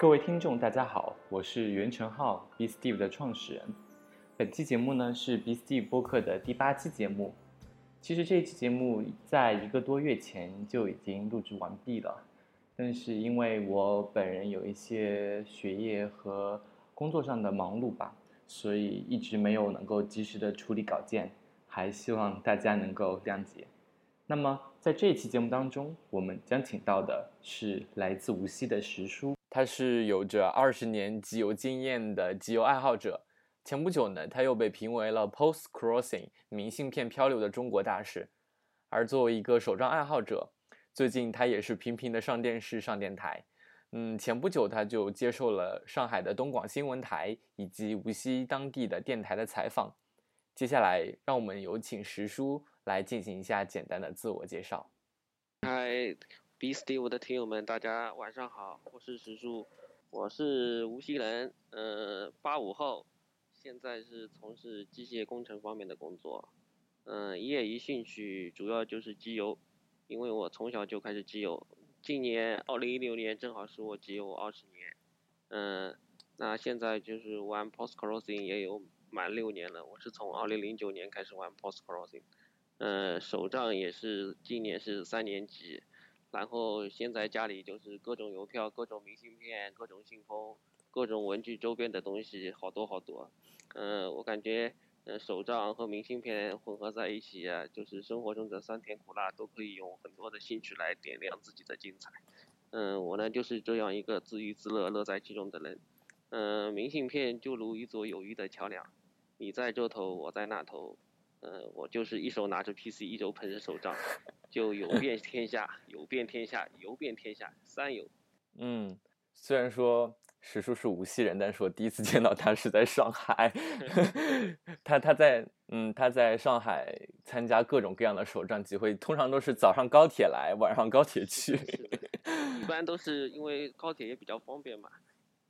各位听众，大家好，我是袁成浩，B Steve 的创始人。本期节目呢是 B Steve 播客的第八期节目。其实这一期节目在一个多月前就已经录制完毕了，但是因为我本人有一些学业和工作上的忙碌吧，所以一直没有能够及时的处理稿件，还希望大家能够谅解。那么在这一期节目当中，我们将请到的是来自无锡的石叔，他是有着二十年集邮经验的集邮爱好者。前不久呢，他又被评为了 Post Crossing 明信片漂流的中国大使。而作为一个手账爱好者，最近他也是频频的上电视、上电台。嗯，前不久他就接受了上海的东广新闻台以及无锡当地的电台的采访。接下来，让我们有请石叔来进行一下简单的自我介绍。嗨，B Steve 的听友们，大家晚上好，我是石叔，我是无锡人，呃，八五后。现在是从事机械工程方面的工作，嗯，业余兴趣主要就是机油，因为我从小就开始机油，今年二零一六年正好是我机油二十年，嗯，那现在就是玩 Post Crossing 也有满六年了，我是从二零零九年开始玩 Post Crossing，嗯，手账也是今年是三年级，然后现在家里就是各种邮票、各种明信片、各种信封。各种文具周边的东西好多好多，嗯，我感觉，嗯，手账和明信片混合在一起，就是生活中的酸甜苦辣都可以用很多的兴趣来点亮自己的精彩。嗯，我呢就是这样一个自娱自乐、乐在其中的人。嗯，明信片就如一座友谊的桥梁，你在这头，我在那头，嗯，我就是一手拿着 PC，一手捧着手杖，就游遍天下，游遍天下，游遍天下，三游。嗯，虽然说。史叔是无锡人，但是我第一次见到他是在上海。他他在嗯他在上海参加各种各样的手杖集会，通常都是早上高铁来，晚上高铁去。一般都是因为高铁也比较方便嘛，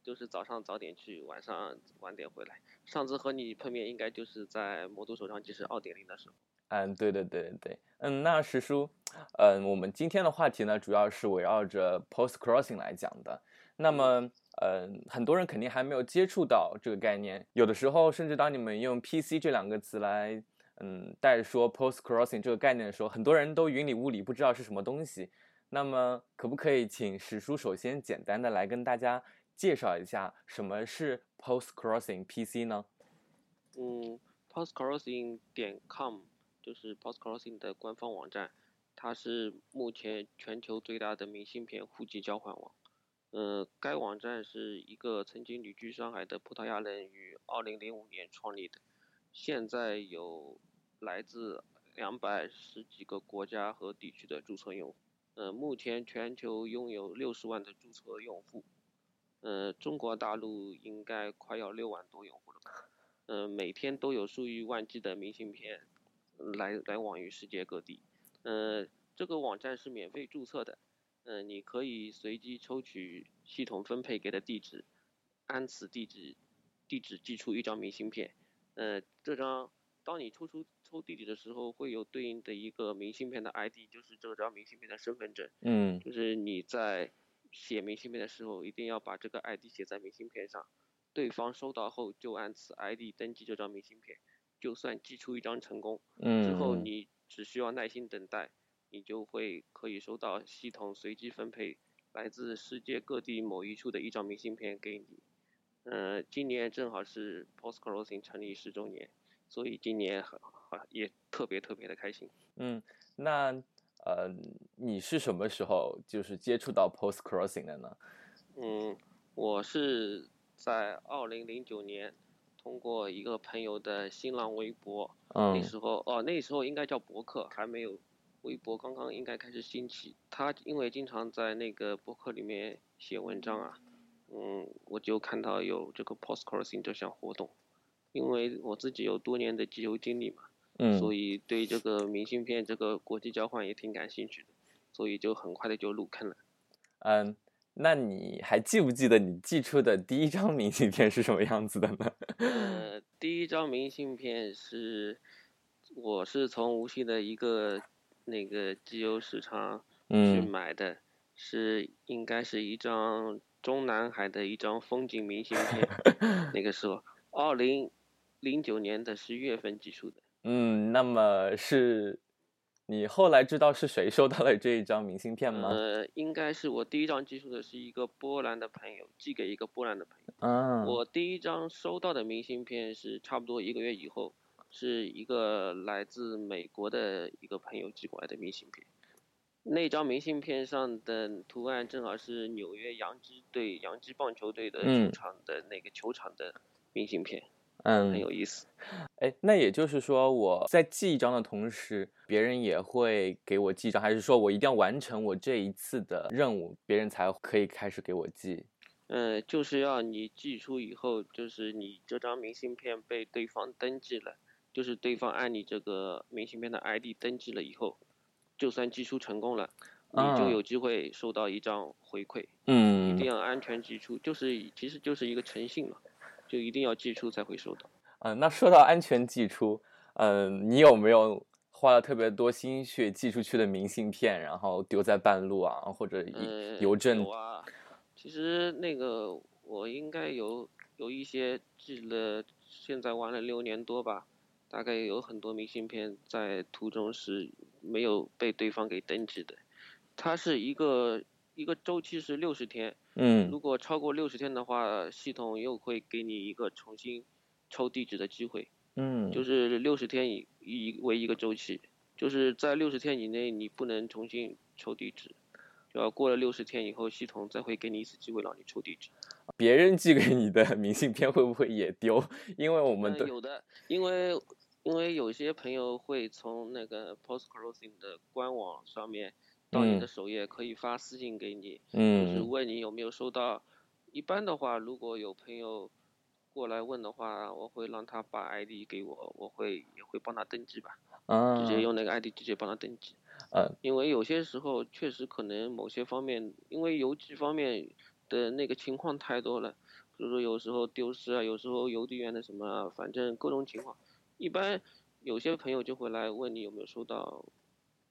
就是早上早点去，晚上晚点回来。上次和你碰面应该就是在魔都手账集是二点零的时候。嗯，对对对对，嗯，那石叔，嗯，我们今天的话题呢，主要是围绕着 post crossing 来讲的。那么。嗯，很多人肯定还没有接触到这个概念。有的时候，甚至当你们用 PC 这两个词来，嗯，代说 post crossing 这个概念的时候，很多人都云里雾里，不知道是什么东西。那么，可不可以请史叔首先简单的来跟大家介绍一下什么是 post crossing PC 呢？嗯，post crossing 点 com 就是 post crossing 的官方网站，它是目前全球最大的明信片户籍交换网。呃，该网站是一个曾经旅居上海的葡萄牙人于2005年创立的，现在有来自两百十几个国家和地区的注册用户。呃，目前全球拥有六十万的注册用户，呃，中国大陆应该快要六万多用户了吧？呃，每天都有数以万计的明信片来来往于世界各地。呃，这个网站是免费注册的。嗯，你可以随机抽取系统分配给的地址，按此地址地址寄出一张明信片。呃，这张当你抽出抽地址的时候，会有对应的一个明信片的 ID，就是这张明信片的身份证。嗯。就是你在写明信片的时候，一定要把这个 ID 写在明信片上，对方收到后就按此 ID 登记这张明信片，就算寄出一张成功。嗯。之后你只需要耐心等待。你就会可以收到系统随机分配来自世界各地某一处的一张明信片给你。呃，今年正好是 Post Crossing 成立十周年，所以今年很也特别特别的开心。嗯，那呃，你是什么时候就是接触到 Post Crossing 的呢？嗯，我是在二零零九年通过一个朋友的新浪微博，那时候哦，那时候应该叫博客，还没有。微博刚刚应该开始兴起，他因为经常在那个博客里面写文章啊，嗯，我就看到有这个 post crossing 这项活动，因为我自己有多年的集邮经历嘛，嗯，所以对这个明信片这个国际交换也挺感兴趣的，所以就很快的就入坑了。嗯，那你还记不记得你寄出的第一张明信片是什么样子的呢？呃，第一张明信片是，我是从无锡的一个。那个集邮市场去买的，是应该是一张中南海的一张风景明信片，那个时候二零零九年的十一月份寄出的。嗯，那么是你后来知道是谁收到了这一张明信片吗？呃，应该是我第一张寄出的是一个波兰的朋友寄给一个波兰的朋友。嗯，我第一张收到的明信片是差不多一个月以后，是一个来自美国的一个朋友寄过来的明信片。那张明信片上的图案正好是纽约洋基队洋基棒球队的球场的那个球场的明信片。嗯，很有意思。哎，那也就是说，我在寄一张的同时，别人也会给我寄一张，还是说我一定要完成我这一次的任务，别人才可以开始给我寄？嗯，就是要你寄出以后，就是你这张明信片被对方登记了，就是对方按你这个明信片的 ID 登记了以后，就算寄出成功了，你就有机会收到一张回馈。嗯，一定要安全寄出，就是其实就是一个诚信嘛。就一定要寄出才会收到。嗯，那说到安全寄出，嗯，你有没有花了特别多心血寄出去的明信片，然后丢在半路啊，或者邮政？有啊，其实那个我应该有有一些寄了，现在玩了六年多吧，大概有很多明信片在途中是没有被对方给登记的。它是一个一个周期是六十天。嗯，如果超过六十天的话，系统又会给你一个重新抽地址的机会。嗯，就是六十天以以为一个周期，就是在六十天以内你不能重新抽地址，就要过了六十天以后，系统再会给你一次机会让你抽地址。别人寄给你的明信片会不会也丢？因为我们的有的，因为因为有些朋友会从那个 Postcrossing 的官网上面。到你的首页可以发私信给你，就是问你有没有收到。一般的话，如果有朋友过来问的话，我会让他把 ID 给我，我会也会帮他登记吧，直接用那个 ID 直接帮他登记。嗯，因为有些时候确实可能某些方面，因为邮寄方面的那个情况太多了，比如说有时候丢失啊，有时候邮递员的什么，反正各种情况。一般有些朋友就会来问你有没有收到。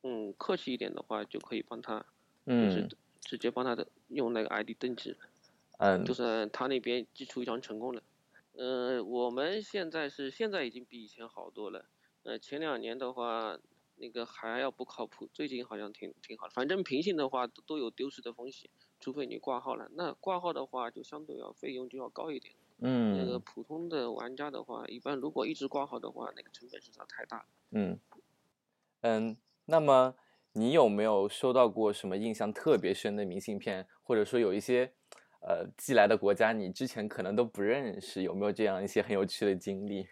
嗯，客气一点的话，就可以帮他，就是直接帮他的用那个 ID 登记，嗯，就算他那边寄出一张成功了。嗯，我们现在是现在已经比以前好多了。呃，前两年的话，那个还要不靠谱，最近好像挺挺好。反正平信的话都都有丢失的风险，除非你挂号了。那挂号的话，就相对要费用就要高一点。嗯，那个普通的玩家的话，一般如果一直挂号的话，那个成本实在太大了。嗯，嗯。那么你有没有收到过什么印象特别深的明信片，或者说有一些，呃，寄来的国家你之前可能都不认识，有没有这样一些很有趣的经历？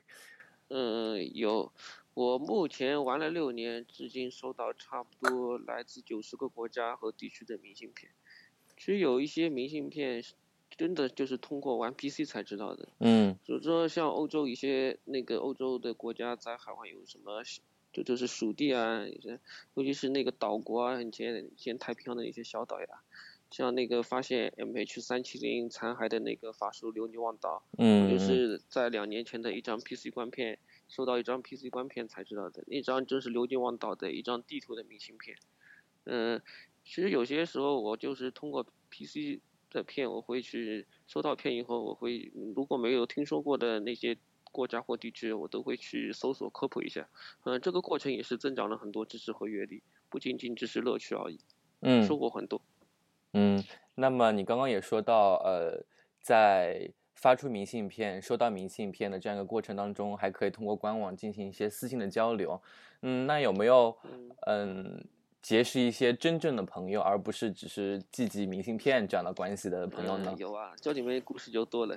嗯，有。我目前玩了六年，至今收到差不多来自九十个国家和地区的明信片。其实有一些明信片，真的就是通过玩 PC 才知道的。嗯。比如说像欧洲一些那个欧洲的国家在海外有什么？就就是属地啊，尤其是那个岛国啊，以前以前太平洋的一些小岛呀，像那个发现 MH 三七零残骸的那个法属留尼旺岛，嗯，就是在两年前的一张 PC 光片，收到一张 PC 光片才知道的，那张就是留尼旺岛的一张地图的明信片。嗯，其实有些时候我就是通过 PC 的片，我会去收到片以后，我会如果没有听说过的那些。国家或地区，我都会去搜索科普一下。嗯，这个过程也是增长了很多知识和阅历，不仅仅只是乐趣而已。嗯，收获很多。嗯，那么你刚刚也说到，呃，在发出明信片、收到明信片的这样一个过程当中，还可以通过官网进行一些私信的交流。嗯，那有没有嗯结识一些真正的朋友，而不是只是寄寄明信片这样的关系的朋友呢？有啊，这里面故事就多了。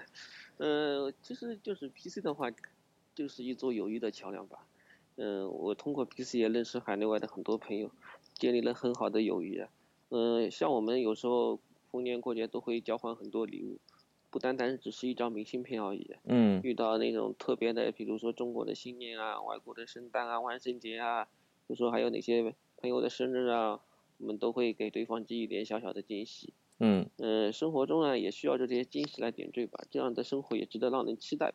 嗯，其实就是 PC 的话，就是一座友谊的桥梁吧。嗯，我通过 PC 也认识海内外的很多朋友，建立了很好的友谊。嗯，像我们有时候逢年过节都会交换很多礼物，不单单只是一张明信片而已。嗯。遇到那种特别的，比如说中国的新年啊，外国的圣诞啊，万圣节啊，就说还有哪些朋友的生日啊，我们都会给对方寄一点小小的惊喜。嗯呃，生活中啊也需要这些惊喜来点缀吧，这样的生活也值得让人期待。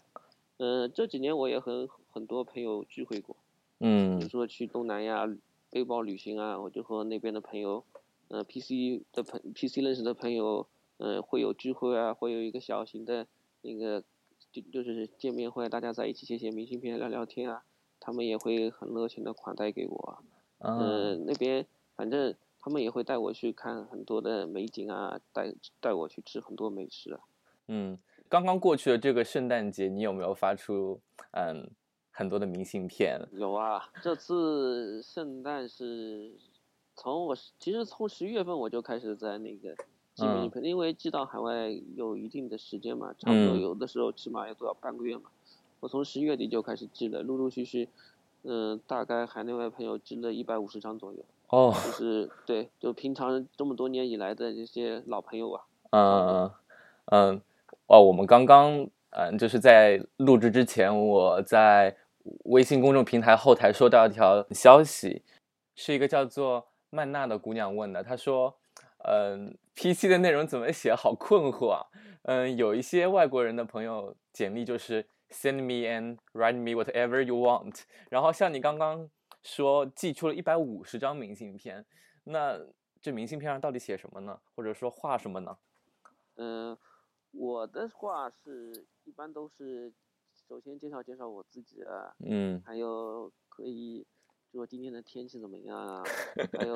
嗯，这几年我也和很多朋友聚会过，嗯，比如说去东南亚背包旅行啊，我就和那边的朋友，呃，PC 的朋 PC 认识的朋友，呃，会有聚会啊，会有一个小型的那个就就是见面会，大家在一起写写明信片、聊聊天啊，他们也会很热情的款待给我。嗯，那边反正他们也会带我去看很多的美景啊，带带我去吃很多美食啊。嗯，刚刚过去的这个圣诞节，你有没有发出嗯很多的明信片？有啊，这次圣诞是从我其实从十一月份我就开始在那个寄明信片，因为寄到海外有一定的时间嘛，差不多有的时候起码要都要半个月嘛。我从十一月底就开始寄了，陆陆续续。嗯，大概海内外朋友寄了一百五十张左右。哦，就是对，就平常这么多年以来的这些老朋友啊。嗯嗯，哦，我们刚刚嗯，就是在录制之前，我在微信公众平台后台收到一条消息，是一个叫做曼娜的姑娘问的。她说：“嗯，PC 的内容怎么写？好困惑啊。嗯，有一些外国人的朋友简历就是。” Send me and write me whatever you want。然后像你刚刚说寄出了一百五十张明信片，那这明信片上到底写什么呢？或者说画什么呢？嗯，我的话是一般都是首先介绍介绍我自己啊，嗯，还有可以说今天的天气怎么样啊，还有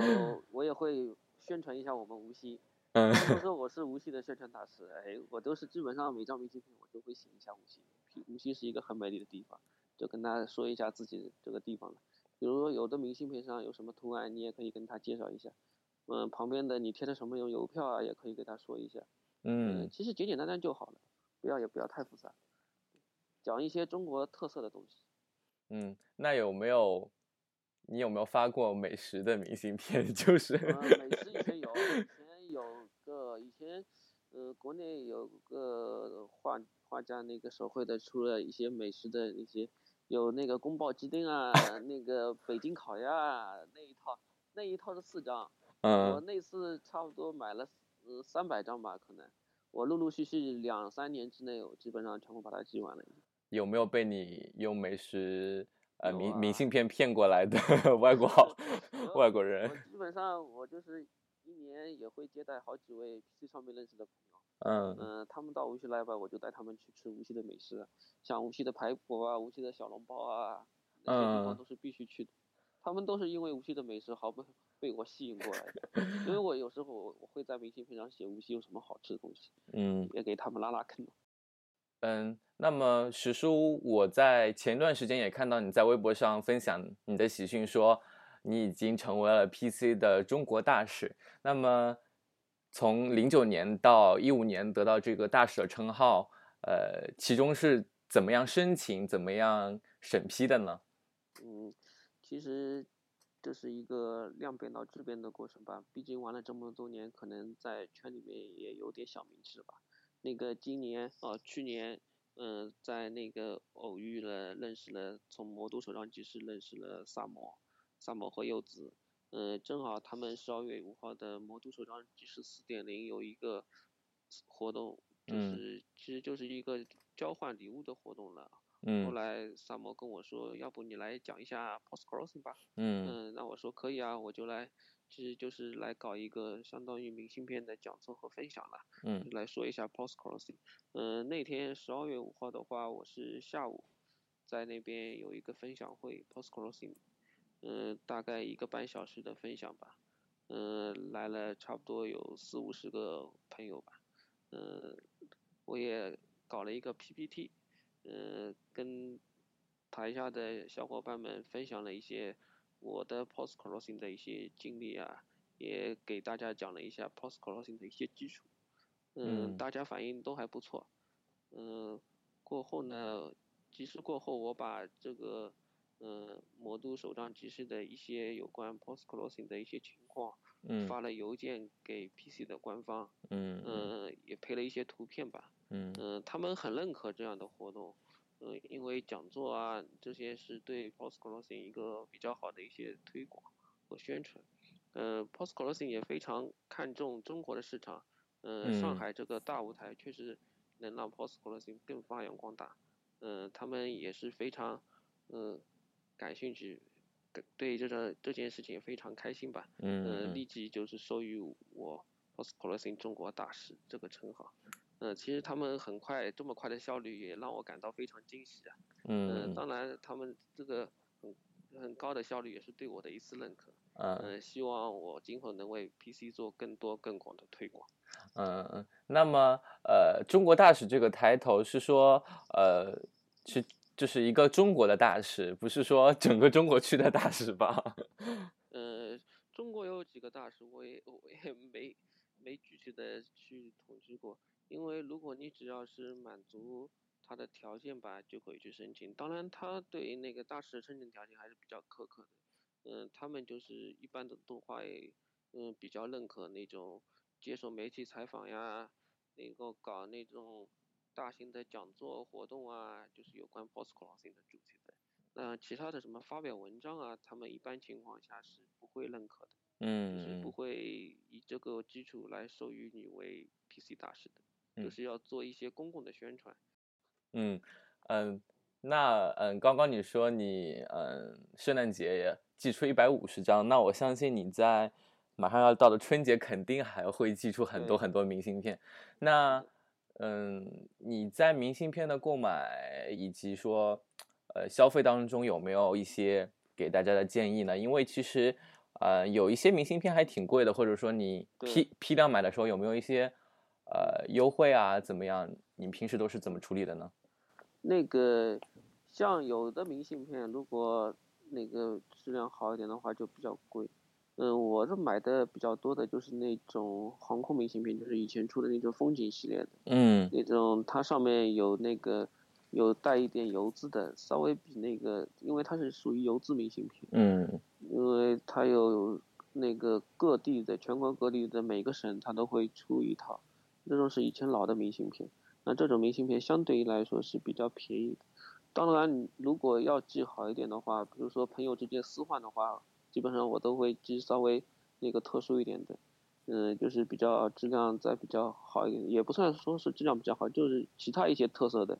我也会宣传一下我们无锡。嗯，都说我是无锡的宣传大使，哎，我都是基本上每张明信片我都会写一下无锡。无锡是一个很美丽的地方，就跟大家说一下自己这个地方比如说有的明信片上有什么图案，你也可以跟他介绍一下。嗯，旁边的你贴的什么邮邮票啊，也可以给他说一下。嗯，其实简简单单就好了，不要也不要太复杂，讲一些中国特色的东西。嗯，那有没有你有没有发过美食的明信片？就是。美食以前有，以前有个以前。呃，国内有个画画家，那个手绘的，出了一些美食的那些，有那个宫保鸡丁啊，那个北京烤鸭啊那一套，那一套是四张。嗯。我那次差不多买了呃三百张吧，可能。我陆陆续续两三年之内，我基本上全部把它寄完了。有没有被你用美食呃明明信片骗过来的 外国 外国人？基本上我就是。一年也会接待好几位 PC 上面认识的朋友，嗯嗯，他们到无锡来吧，我就带他们去吃无锡的美食，像无锡的排骨啊，无锡的小笼包啊，那些地方都是必须去的。他们都是因为无锡的美食，好被被我吸引过来的。因为我有时候我会在明信片上写无锡有什么好吃的东西，嗯，也给他们拉拉坑。嗯，那么史叔，我在前段时间也看到你在微博上分享你的喜讯说。你已经成为了 PC 的中国大使。那么，从零九年到一五年得到这个大使的称号，呃，其中是怎么样申请、怎么样审批的呢？嗯，其实这是一个量变到质变的过程吧。毕竟玩了这么多年，可能在圈里面也有点小名气了吧。那个今年哦，去年，嗯，在那个偶遇了、认识了，从魔都首张集市认识了萨摩。萨摩和柚子，嗯，正好他们十二月五号的魔都首张集市四点零有一个活动，就是其实就是一个交换礼物的活动了。嗯。后来萨摩跟我说，要不你来讲一下 Post Crossing 吧。嗯。嗯，那我说可以啊，我就来，其实就是来搞一个相当于明信片的讲座和分享了。嗯。来说一下 Post Crossing。嗯，那天十二月五号的话，我是下午在那边有一个分享会 Post Crossing。嗯，大概一个半小时的分享吧。嗯，来了差不多有四五十个朋友吧。嗯，我也搞了一个 PPT，嗯，跟台下的小伙伴们分享了一些我的 Post Crossing 的一些经历啊，也给大家讲了一下 Post Crossing 的一些基础。嗯，大家反应都还不错。嗯，过后呢，其实过后我把这个。嗯，魔都首张集市的一些有关 Post Crossing 的一些情况，嗯，发了邮件给 PC 的官方，嗯，呃，也配了一些图片吧，嗯，嗯，他们很认可这样的活动，嗯，因为讲座啊这些是对 Post Crossing 一个比较好的一些推广和宣传，嗯，Post Crossing 也非常看重中国的市场，嗯，上海这个大舞台确实能让 Post Crossing 更发扬光大，嗯，他们也是非常，嗯。感兴趣，对这个这件事情非常开心吧？嗯嗯，立即就是授予我 Post Crossing 中国大使这个称号。嗯，其实他们很快这么快的效率也让我感到非常惊喜啊。嗯，当然他们这个很很高的效率也是对我的一次认可。嗯，希望我今后能为 PC 做更多更广的推广。嗯，那么呃，中国大使这个抬头是说呃，是就是一个中国的大使，不是说整个中国区的大使吧？呃，中国有几个大使，我也我也没没具体的去统计过。因为如果你只要是满足他的条件吧，就可以去申请。当然，他对那个大使申请条件还是比较苛刻的。嗯，他们就是一般的动画，嗯，比较认可那种接受媒体采访呀，能够搞那种大型的讲座活动啊，就是有关 post crossing 的主题的。那其他的什么发表文章啊，他们一般情况下是不会认可的。嗯。就是不会以这个基础来授予你为 PC 大师的。就是要做一些公共的宣传。嗯嗯，那嗯，刚刚你说你嗯，圣诞节也寄出一百五十张，那我相信你在马上要到的春节肯定还会寄出很多很多明信片。那嗯，你在明信片的购买以及说呃消费当中有没有一些给大家的建议呢？因为其实呃有一些明信片还挺贵的，或者说你批批量买的时候有没有一些？呃，优惠啊，怎么样？你平时都是怎么处理的呢？那个，像有的明信片，如果那个质量好一点的话，就比较贵。嗯，我这买的比较多的就是那种航空明信片，就是以前出的那种风景系列的。嗯。那种它上面有那个有带一点油渍的，稍微比那个，因为它是属于油渍明信片。嗯。因为它有那个各地的全国各地的每个省，它都会出一套。那种是以前老的明信片，那这种明信片相对于来说是比较便宜的。当然，如果要寄好一点的话，比如说朋友之间私换的话，基本上我都会寄稍微那个特殊一点的，嗯，就是比较质量再比较好一点，也不算说是质量比较好，就是其他一些特色的，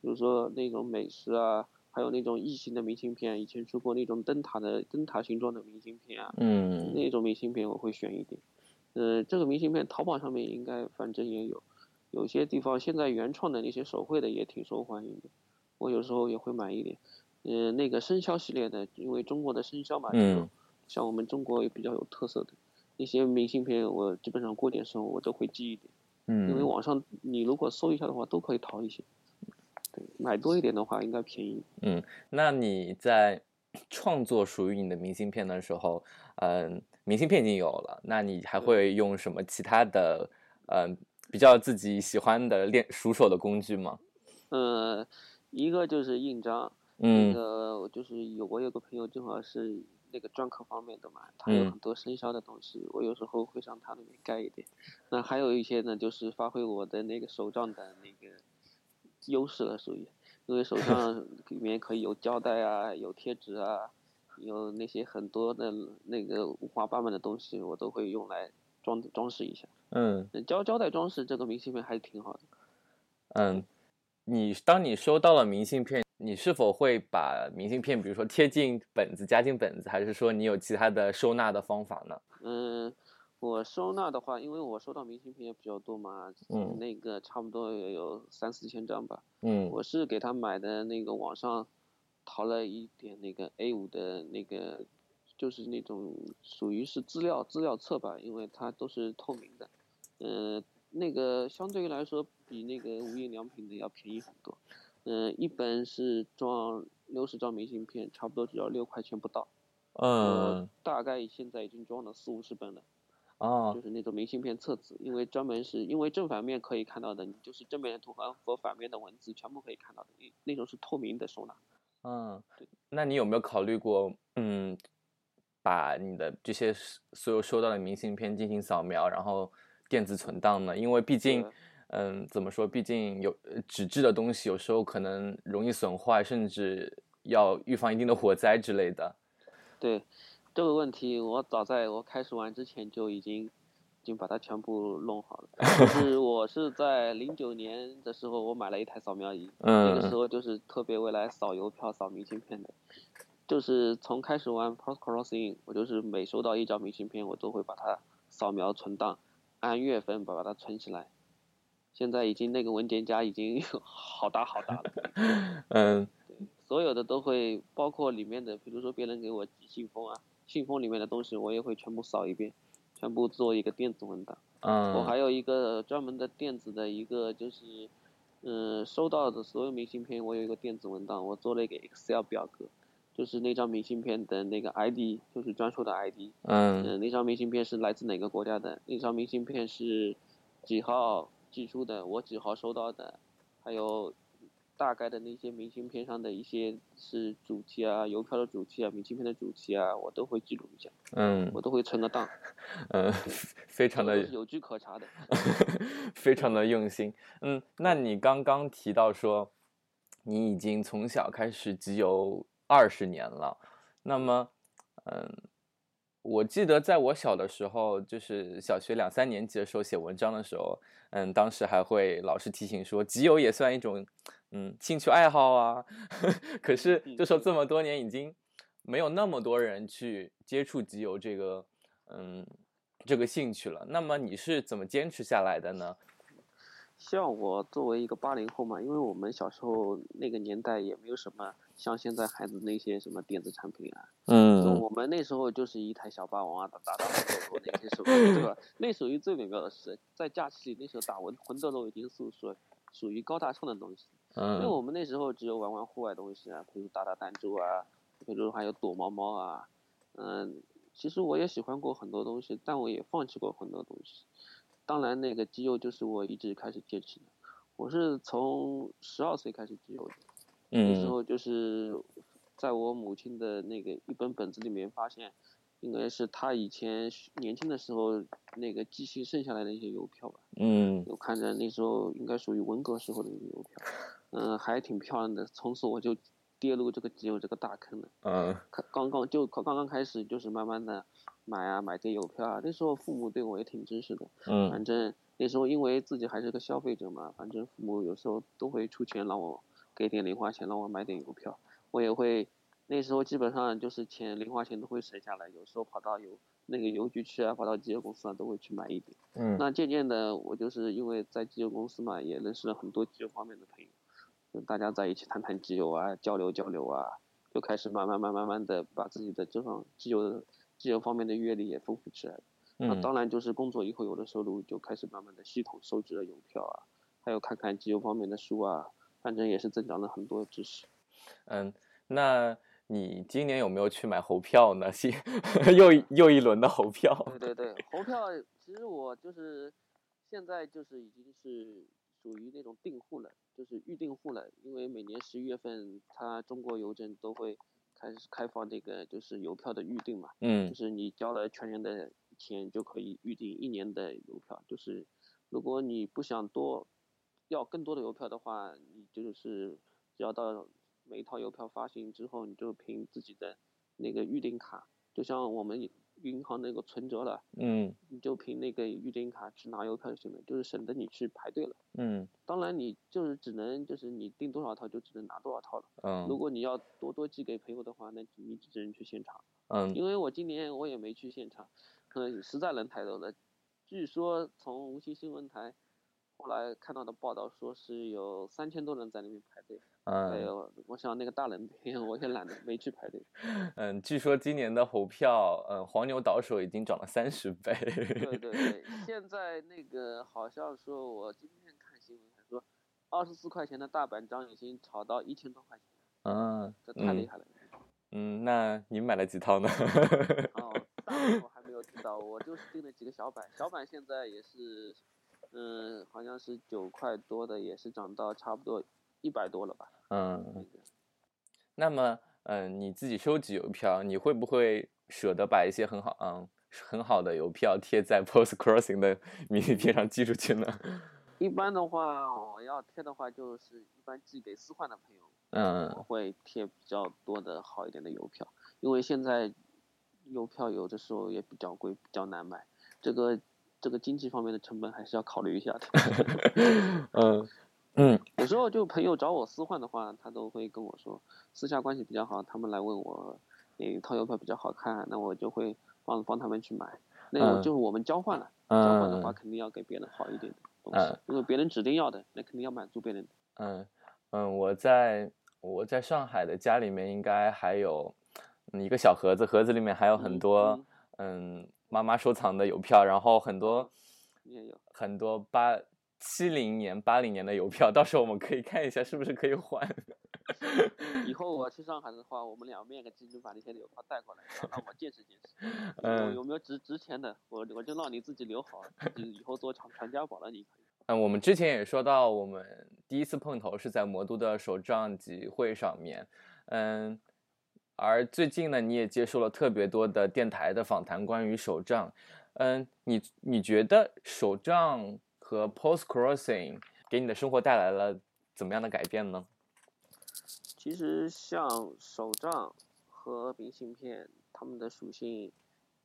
比如说那种美食啊，还有那种异形的明信片，以前出过那种灯塔的灯塔形状的明信片啊，嗯，那种明信片我会选一点。嗯，这个明信片淘宝上面应该反正也有，有些地方现在原创的那些手绘的也挺受欢迎的，我有时候也会买一点。嗯，那个生肖系列的，因为中国的生肖嘛，嗯，像我们中国也比较有特色的那些明信片，我基本上过点时候我都会寄一点。嗯，因为网上你如果搜一下的话，都可以淘一些。对，买多一点的话应该便宜。嗯，那你在 创作属于你的明信片的时候，嗯。明信片已经有了，那你还会用什么其他的，嗯，比较自己喜欢的练熟手的工具吗？嗯，一个就是印章，那个就是有我有个朋友正好是那个篆刻方面的嘛，他有很多生肖的东西，我有时候会上他那边盖一点。那还有一些呢，就是发挥我的那个手账的那个优势了，属于，因为手账 里面可以有胶带啊，有贴纸啊。有那些很多的那个五花八门的东西，我都会用来装装饰一下。嗯，胶胶带装饰这个明信片还是挺好的。嗯，你当你收到了明信片，你是否会把明信片，比如说贴进本子、夹进本子，还是说你有其他的收纳的方法呢？嗯，我收纳的话，因为我收到明信片也比较多嘛，嗯，那个差不多也有三四千张吧。嗯，我是给他买的那个网上。淘了一点那个 A 五的那个，就是那种属于是资料资料册吧，因为它都是透明的，嗯，那个相对于来说比那个无印良品的要便宜很多，嗯，一本是装六十张明信片，差不多只要六块钱不到，嗯，大概现在已经装了四五十本了，哦，就是那种明信片册子，因为专门是因为正反面可以看到的，你就是正面的图案和反面的文字全部可以看到的，那那种是透明的收纳。嗯，那你有没有考虑过，嗯，把你的这些所有收到的明信片进行扫描，然后电子存档呢？因为毕竟，嗯，怎么说？毕竟有纸质的东西，有时候可能容易损坏，甚至要预防一定的火灾之类的。对，这个问题我早在我开始玩之前就已经。已经把它全部弄好了。就是 我是在零九年的时候，我买了一台扫描仪，那个时候就是特别为来扫邮票、扫明信片的。就是从开始玩 Post Crossing，我就是每收到一张明信片，我都会把它扫描存档，按月份把把它存起来。现在已经那个文件夹已经 好大好大了。嗯，对，所有的都会包括里面的，比如说别人给我寄信封啊，信封里面的东西我也会全部扫一遍，全部做一个电子文档。嗯，我还有一个专门的电子的一个就是，嗯，收到的所有明信片我有一个电子文档，我做了一个 Excel 表格，就是那张明信片的那个 ID 就是专属的 ID。嗯嗯，那张明信片是来自哪个国家的？那张明信片是几号寄出的？我几号收到的？还有大概的那些明信片上的一些是主题啊、邮票的主题啊、明信片的主题啊，我都会记录一下，嗯我都会存个档，嗯，非常的有据可查的。非常的用心。嗯，那你刚刚提到说，你已经从小开始集邮二十年了，那么，嗯，我记得在我小的时候，就是小学两三年级的时候写文章的时候，嗯，当时还会老师提醒说，集邮也算一种，嗯，兴趣爱好啊。可是嗯就说这么多年已经没有那么多人去接触集邮这个，嗯，这个兴趣了。那么你是怎么坚持下来的呢？像我作为一个八零后嘛，因为我们小时候那个年代也没有什么像现在孩子那些什么电子产品啊，就嗯我们那时候就是一台小霸王啊，打打打魂斗罗那些手机，对吧？那属于最美妙的是，在假期里那时候打魂魂斗罗已经是属属于高大上的东西，因为嗯我们那时候只有玩玩户外东西啊，比如打打弹珠啊，比如还有躲猫猫啊，嗯，其实我也喜欢过很多东西，但我也放弃过很多东西。当然，那个肌肉就是我一直开始坚持的。我是从十二岁开始肌肉的，那时嗯候就是在我母亲的那个一本本子里面发现，应该是她以前年轻的时候那个寄信剩下来的一些邮票吧。嗯我看着那时候应该属于文革时候的一个邮票，嗯，还挺漂亮的。从此我就跌入这个集邮这个大坑了。嗯开刚刚就刚刚开始就是慢慢的买啊买这邮票啊，那时候父母对我也挺支持的。嗯反正那时候因为自己还是个消费者嘛，反正父母有时候都会出钱让我给点零花钱，让我买点邮票，我也会。那时候基本上就是钱零花钱都会省下来，有时候跑到邮那个邮局去啊，跑到集邮公司啊，都会去买一点。嗯那渐渐的，我就是因为在集邮公司嘛，也认识了很多集邮方面的朋友，就大家在一起谈谈机油啊，交流交流啊，就开始慢慢慢慢慢的把自己的这种机油的集邮方面的阅历也丰富起来了。那嗯当然就是工作以后有了收入，就开始慢慢的系统收集了邮票啊，还有看看机油方面的书啊，反正也是增长了很多知识。嗯，那你今年有没有去买猴票呢？新又一又一轮的猴票。对对对，猴票 其实我就是现在就是已经是属于那种订户了，就是预订户了，因为每年十一月份，它中国邮政都会开始开放这个就是邮票的预订嘛，嗯就是你交了全年的钱就可以预订一年的邮票，就是如果你不想多要更多的邮票的话，你就是只要到每一套邮票发行之后，你就凭自己的那个预订卡，就像我们银行那个存折了，嗯你就凭那个预订卡去拿邮票就行了，就是省得你去排队了。嗯当然，你就是只能就是你订多少套就只能拿多少套了。嗯如嗯果你要多多寄给朋友的话，那你只能去现场。嗯因为我今年我也没去现场，可能，实在人太多了。据说从无锡新闻台后来看到的报道说是有三千多人在那边排队。还嗯有，我想那个大冷天我也懒得没去排队。嗯，据说今年的猴票，嗯，黄牛倒手已经涨了三十倍。对对对，现在那个好像说，我今天看新闻还说，二十四块钱的大板张已经炒到一千多块钱了，嗯这太厉嗯害了。嗯，那你买了几套呢？哦，大板我还没有知道，我就是订了几个小板，小板现在也是，嗯，好像是九块多的，也是涨到差不多一百多了吧。嗯，那么，嗯，你自己收集邮票，你会不会舍得把一些很好，嗯，很好的邮票贴在 Post Crossing 的明信片上寄出去呢？一般的话，我要贴的话，就是一般寄给四换的朋友，我嗯会贴比较多的好一点的邮票，因为现在邮票有的时候也比较贵，比较难买，这个这个经济方面的成本还是要考虑一下的。嗯嗯有时候就朋友找我私换的话，他都会跟我说，私下关系比较好，他们来问我哪一套邮票比较好看，那我就会帮帮他们去买。那我就是我们交换了，交换的话肯定要给别人好一点的东西，因为别人指定要的，那肯定要满足别人。嗯嗯，我在我在上海的家里面应该还有一个小盒子，盒子里面还有很多嗯妈妈收藏的邮票，然后很多也有很多八七零年八零年的邮票，到时候我们可以看一下是不是可以换。以后我去上海的话，我们俩面个基，把那些邮票带过来，让我见识见识。嗯，有没有值值钱的？我我就让你自己留好，以后做传传家宝了。你。嗯，我们之前也说到，我们第一次碰头是在魔都的手账集会上面。嗯，而最近呢，你也接受了特别多的电台的访谈，关于手账。嗯，你你觉得手账和 post crossing 给你的生活带来了怎么样的改变呢？其实像手账和明信片，它们的属性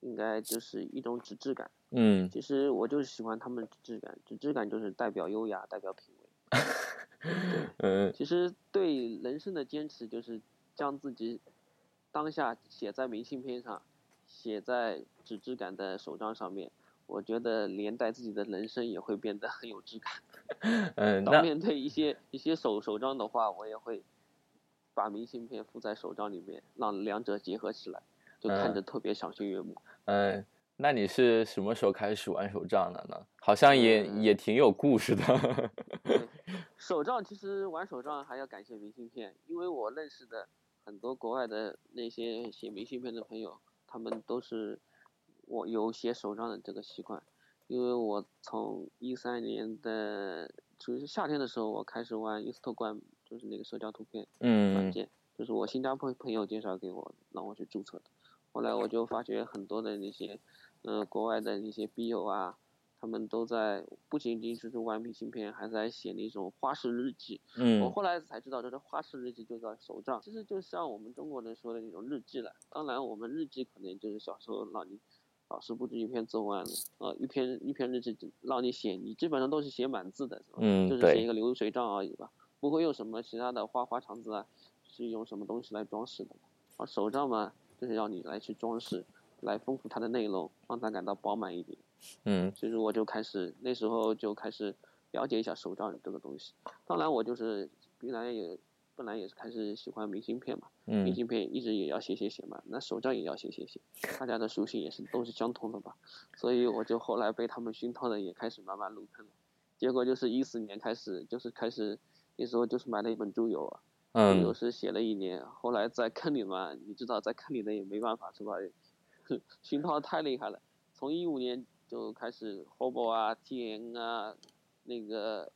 应该就是一种纸质感。嗯，其实我就是喜欢它们纸质感，纸质感就是代表优雅，代表品味。嗯，其实对人生的坚持就是将自己当下写在明信片上，写在纸质感的手账上面。我觉得连带自己的人生也会变得很有质感。嗯，当面对一些一些手手账的话，我也会。把明信片附在手账里面，让两者结合起来，就看着特别赏心悦目。嗯，那你是什么时候开始玩手账的呢？好像也也挺有故事的。手账其实玩手账还要感谢明信片，因为我认识的很多国外的那些写明信片的朋友，他们都是我有写手账的这个习惯。因为我从一三年的就是夏天的时候，我开始玩 Instagram。就是那个社交图片软件，就是我新加坡朋友介绍给我，让我去注册的。后来我就发觉很多的那些，嗯，国外的那些笔友啊，他们都在不仅仅只是玩皮芯片，还在写那种花式日记。嗯。我后来才知道，这个花式日记就叫手账，其实就像我们中国人说的那种日记了。当然，我们日记可能就是小时候让你老师布置一篇作文，呃，一篇一篇日记让你写，你基本上都是写满字的，嗯，就是写一个流水账而已吧。不会用什么其他的花花肠子啊，是用什么东西来装饰的。而手账嘛，就是要你来去装饰，来丰富它的内容，让它感到饱满一点。嗯，所以说我就开始那时候就开始了解一下手账这个东西。当然我就是原来也本来也是开始喜欢明信片嘛，明信片一直也要写写写嘛，那手账也要写写写，大家的属性也是都是相同的吧。所以我就后来被他们熏陶的，也开始慢慢入坑了。结果就是一四年开始，就是开始。那时候就是买了一本猪油啊，猪油是写了一年，后来在坑里嘛，你知道在坑里的也没办法是吧？熏陶太厉害了，从一五年就开始 Hobo 啊、TN 啊、那个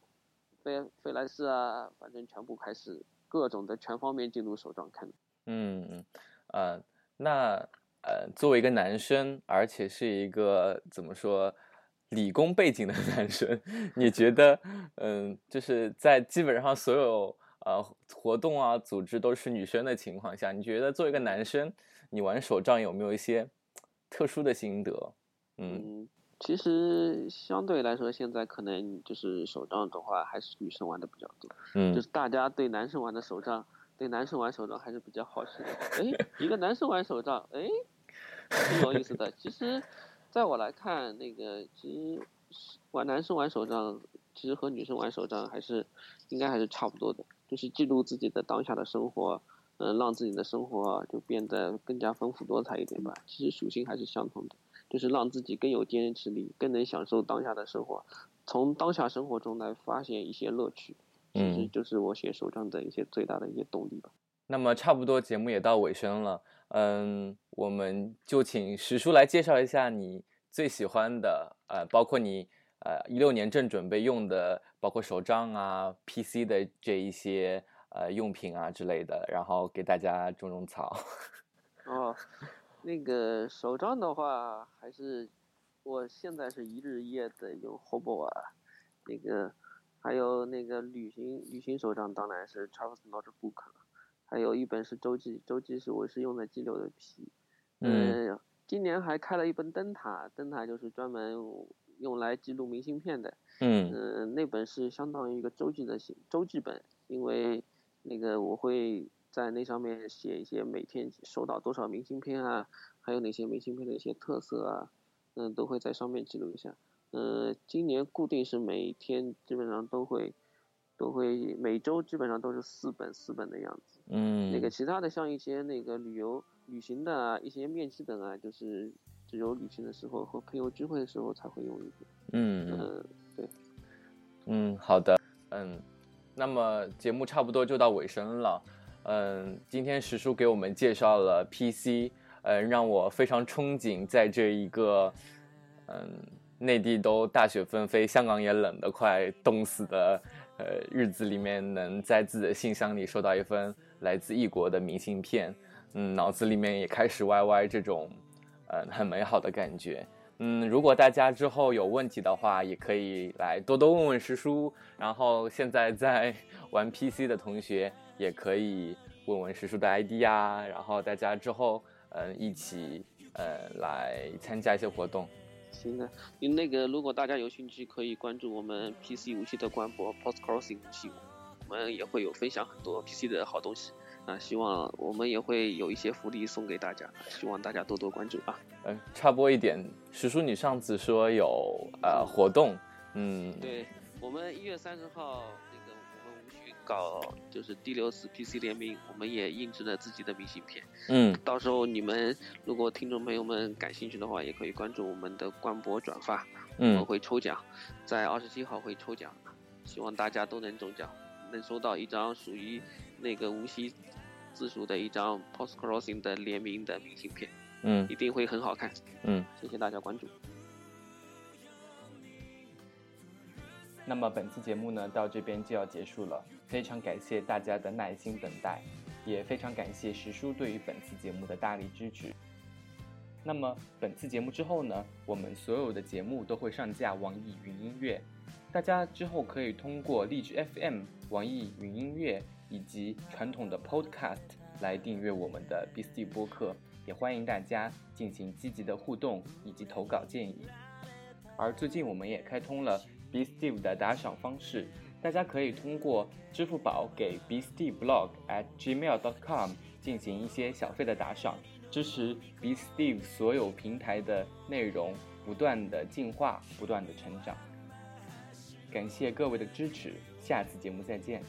飞飞来士啊，反正全部开始各种的全方面进入手账坑。嗯，呃，那呃，作为一个男生，而且是一个怎么说？理工背景的 男生，你觉得，嗯，就是在基本上所有呃活动啊、组织都是女生的情况下，你觉得作为一个男生，你玩手账有没有一些特殊的心得？嗯，其实相对来说，现在可能就是手账的话，还是女生玩的比较多。嗯，就是大家对男生玩的手账，对男生玩手账还是比较好奇的。哎，一个男生玩手账，哎，挺有意思的。其实。在我来看，那个其实玩男生玩手账，其实和女生玩手账还是应该还是差不多的，就是记录自己的当下的生活，嗯，让自己的生活就变得更加丰富多彩一点吧。其实属性还是相同的，就是让自己更有坚持力，更能享受当下的生活，从当下生活中来发现一些乐趣，其实就是我写手账的一些最大的一些动力吧。那么差不多节目也到尾声了。嗯，我们就请石叔来介绍一下你最喜欢的，呃，包括你呃一六年正准备用的，包括手账啊、PC 的这一些呃用品啊之类的，然后给大家种种草。哦，那个手账的话，还是我现在是一日一夜的用 Hobo 啊，那个还有那个旅行旅行手账，当然是 Travel Notebook 了。还有一本是周记，周记是我是用的 G 六的皮，嗯，今年还开了一本灯塔，灯塔就是专门用来记录明信片的，嗯，那本是相当于一个周记的周记本，因为那个我会在那上面写一些每天收到多少明信片啊，还有哪些明信片的一些特色啊，嗯，都会在上面记录一下。嗯，今年固定是每天基本上都会，都会每周基本上都是四本四本的样子。嗯，那个其他的像一些那个旅游旅行的啊，一些面基本啊，就是只有旅行的时候和朋友聚会的时候才会用一点。嗯嗯，对，嗯，好的，嗯，那么节目差不多就到尾声了。嗯，今天石叔给我们介绍了 PC，嗯，让我非常憧憬在这一个，嗯，内地都大雪纷飞，香港也冷得快冻死的，呃，日子里面，能在自己的信箱里收到一封来自异国的明信片，嗯，脑子里面也开始歪歪这种，嗯，很美好的感觉。嗯，如果大家之后有问题的话，也可以来多多问问石叔。然后现在在玩 PC 的同学，也可以问问石叔的 ID 呀。然后大家之后，嗯，一起，呃，来参加一些活动。行的，你那个如果大家有兴趣，可以关注我们 PC 游戏的官博 Post Crossing 游戏，我们也会有分享很多 PC 的好东西。啊，希望我们也会有一些福利送给大家，希望大家多多关注啊。嗯，插播一点，石叔，你上次说有呃活动，嗯，对，我们一月三十号搞就是第六次 PC 联名，我们也印制了自己的明信片。嗯，到时候你们如果听众朋友们感兴趣的话，也可以关注我们的官博转发，我们嗯会抽奖，在二十七号会抽奖，希望大家都能中奖，能收到一张属于那个无锡自属的一张 Post Crossing 的联名的明信片，嗯一定会很好看。嗯，谢谢大家关注。那么本期节目呢，到这边就要结束了。非常感谢大家的耐心等待，也非常感谢石叔对于本次节目的大力支持。那么本次节目之后呢，我们所有的节目都会上架网易云音乐，大家之后可以通过荔枝 FM、网易云音乐以及传统的 Podcast 来订阅我们的 B C 播客，也欢迎大家进行积极的互动以及投稿建议。而最近我们也开通了 B Steve 的打赏方式，大家可以通过支付宝给 B Steve Blog at Gmail dot com 进行一些小费的打赏，支持 B Steve 所有平台的内容不断的进化，不断的成长。感谢各位的支持，下次节目再见。